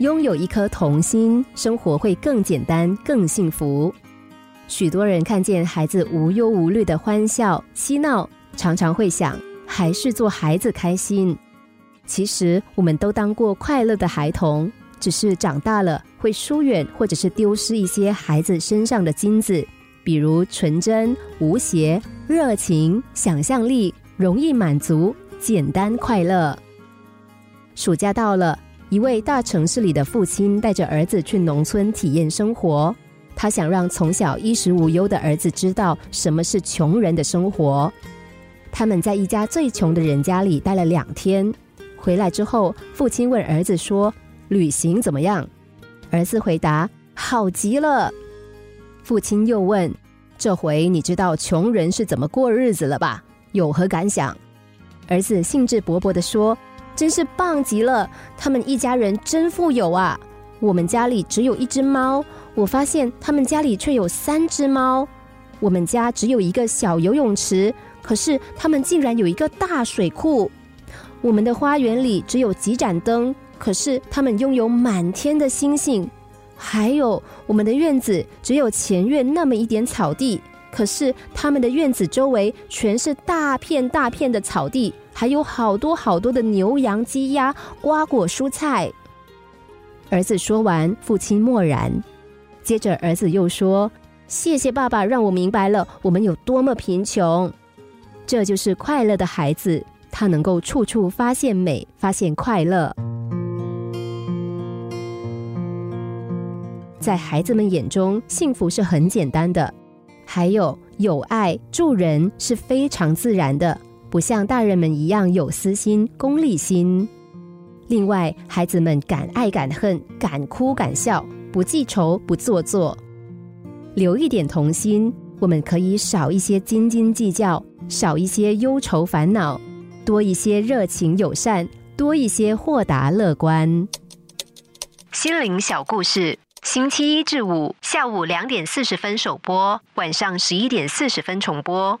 拥有一颗童心，生活会更简单、更幸福。许多人看见孩子无忧无虑的欢笑、嬉闹，常常会想，还是做孩子开心。其实，我们都当过快乐的孩童，只是长大了会疏远或者是丢失一些孩子身上的金子，比如纯真、无邪、热情、想象力、容易满足、简单快乐。暑假到了。一位大城市里的父亲带着儿子去农村体验生活，他想让从小衣食无忧的儿子知道什么是穷人的生活。他们在一家最穷的人家里待了两天，回来之后，父亲问儿子说：“旅行怎么样？”儿子回答：“好极了。”父亲又问：“这回你知道穷人是怎么过日子了吧？有何感想？”儿子兴致勃勃地说。真是棒极了！他们一家人真富有啊！我们家里只有一只猫，我发现他们家里却有三只猫。我们家只有一个小游泳池，可是他们竟然有一个大水库。我们的花园里只有几盏灯，可是他们拥有满天的星星。还有我们的院子只有前院那么一点草地，可是他们的院子周围全是大片大片的草地。还有好多好多的牛羊鸡鸭瓜果蔬菜。儿子说完，父亲默然。接着，儿子又说：“谢谢爸爸，让我明白了我们有多么贫穷。”这就是快乐的孩子，他能够处处发现美，发现快乐。在孩子们眼中，幸福是很简单的，还有有爱助人是非常自然的。不像大人们一样有私心、功利心。另外，孩子们敢爱敢恨，敢哭敢笑，不记仇不做作，留一点童心，我们可以少一些斤斤计较，少一些忧愁烦恼，多一些热情友善，多一些豁达乐观。心灵小故事，星期一至五下午两点四十分首播，晚上十一点四十分重播。